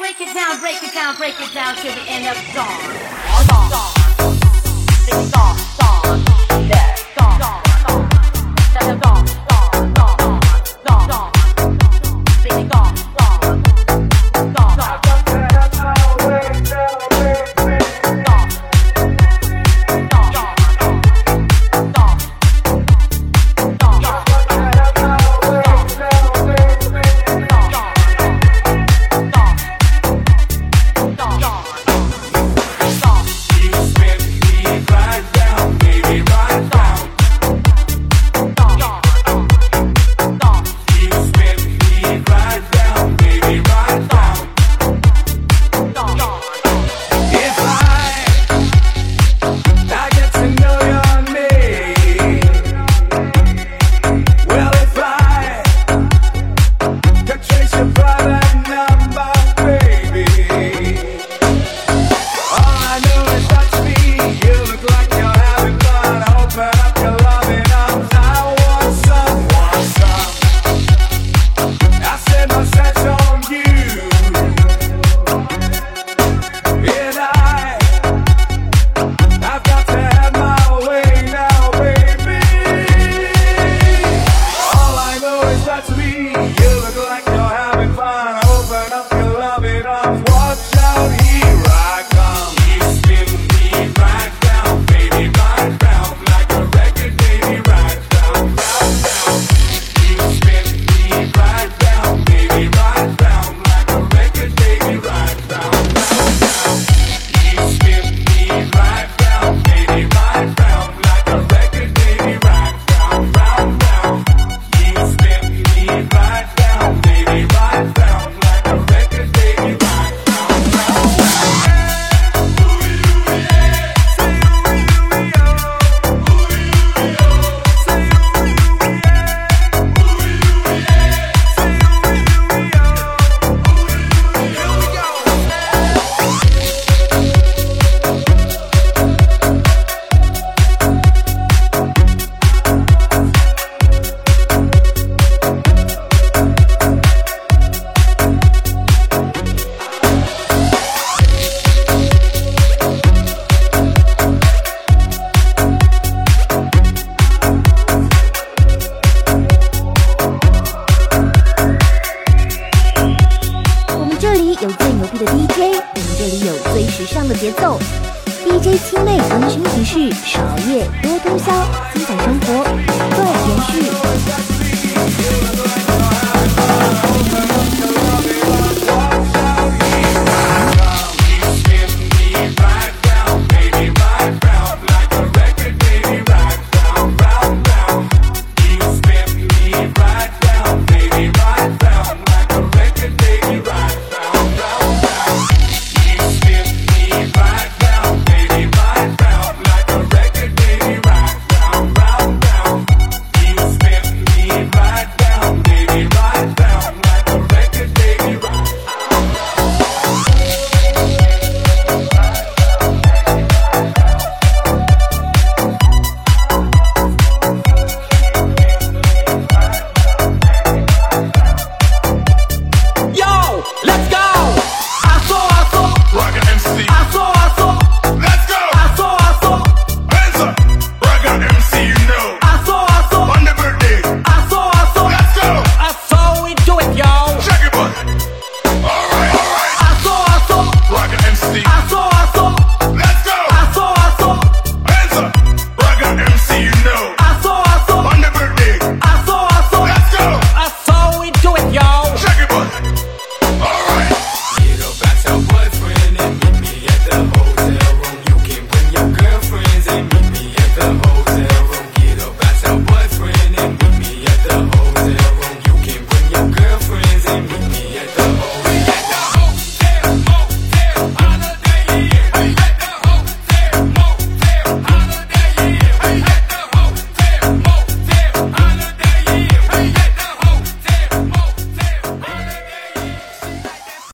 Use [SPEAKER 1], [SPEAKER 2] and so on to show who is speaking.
[SPEAKER 1] break it down, break it down, break it down till the end of
[SPEAKER 2] the Song. Song. Song. turn up your
[SPEAKER 3] love it off. What's 节奏。Dj 清妹温馨提示少熬夜多通宵精彩生活。断延续